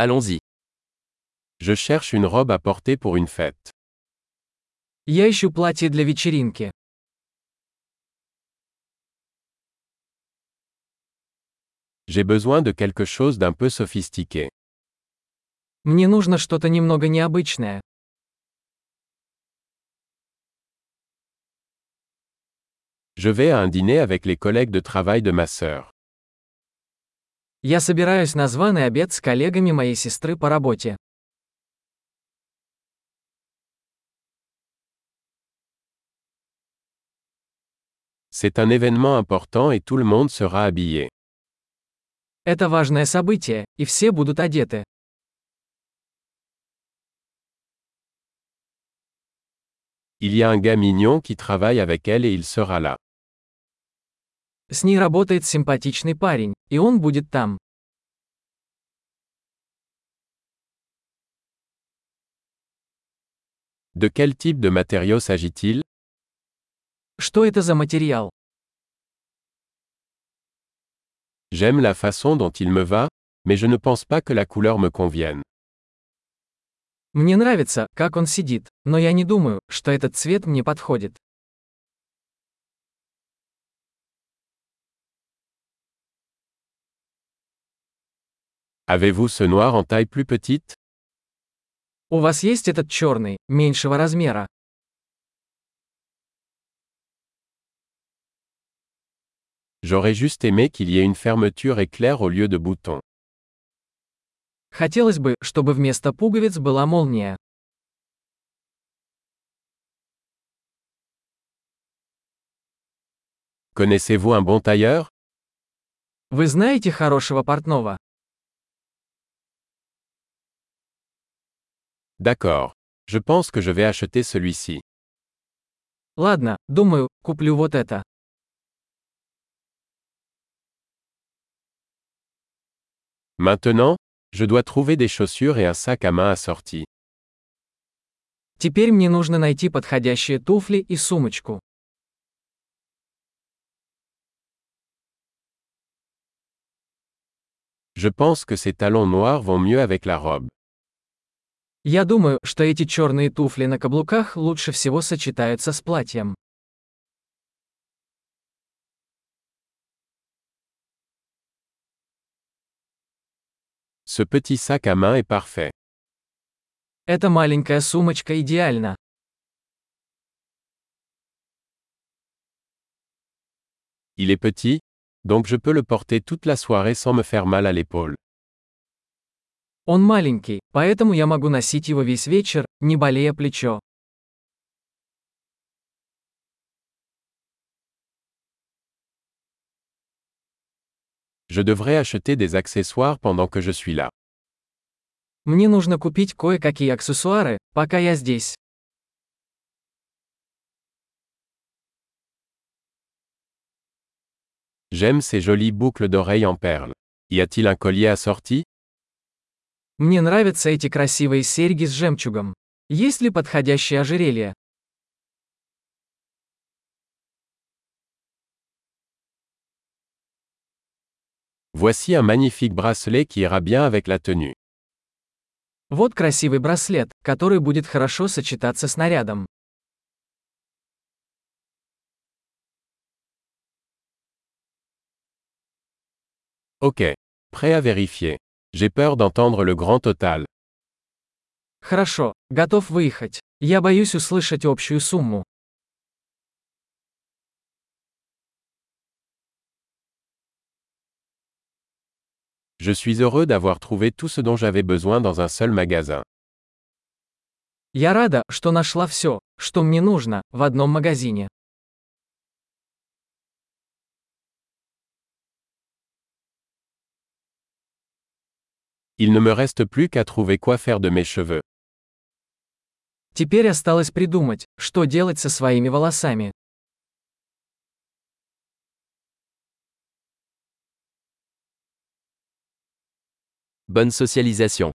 Allons-y. Je cherche une robe à porter pour une fête. Я ищу платье для вечеринки. J'ai besoin de quelque chose d'un peu sophistiqué. Мне нужно что-то немного необычное. Je vais à un dîner avec les collègues de travail de ma sœur. Я собираюсь на званый обед с коллегами моей сестры по работе. C'est un événement important et tout le monde sera habillé. Это важное событие, и все будут одеты. Il y a un gars mignon qui travaille avec elle et il sera là. С ней работает симпатичный парень, и он будет там. De quel type de matériau s'agit-il Что это за материал? J'aime la façon dont il me va, mais je ne pense pas que la couleur me convienne. Мне нравится, как он сидит, но я не думаю, что этот цвет мне подходит. Avez-vous ce noir en taille plus petite У вас есть этот черный, меньшего размера? J'aurais juste aimé qu'il y ait une fermeture éclair au lieu de boutons. Хотелось бы, чтобы вместо пуговиц была молния. Connaissez-vous un bon tailleur Вы знаете хорошего портного? D'accord. Je pense que je vais acheter celui-ci. Ладно, думаю, куплю вот это. Maintenant, je dois trouver des chaussures et un sac à main assortis. Теперь мне нужно найти подходящие туфли и сумочку. Je pense que ces talons noirs vont mieux avec la robe. Я думаю, что эти черные туфли на каблуках лучше всего сочетаются с платьем. Ce petit sac à main est parfait. Эта маленькая сумочка идеальна. Il est petit, donc je peux le porter toute la soirée sans me faire mal à l'épaule. Он маленький, поэтому я могу носить его весь вечер, не болея плечо. Je devrais acheter des accessoires pendant que je suis là. Мне нужно купить кое-какие аксессуары, пока я здесь. J'aime ces jolies boucles d'oreilles en perles. Y a-t-il un collier assorti Мне нравятся эти красивые серьги с жемчугом. Есть ли подходящее ожерелье? Voici un magnifique bracelet qui ira bien avec la tenue. Вот красивый браслет, который будет хорошо сочетаться с нарядом. Ok. Prêt à vérifier. J'ai peur d'entendre le grand total. Хорошо, готов выехать. Я боюсь услышать общую сумму. Je suis heureux d'avoir trouvé tout ce dont j'avais besoin dans un seul magasin. Я рада, что нашла все, что мне нужно, в одном магазине. Il ne me reste plus qu'à trouver quoi faire de mes cheveux. Теперь осталось придумать, что делать со своими волосами. Bonne socialisation.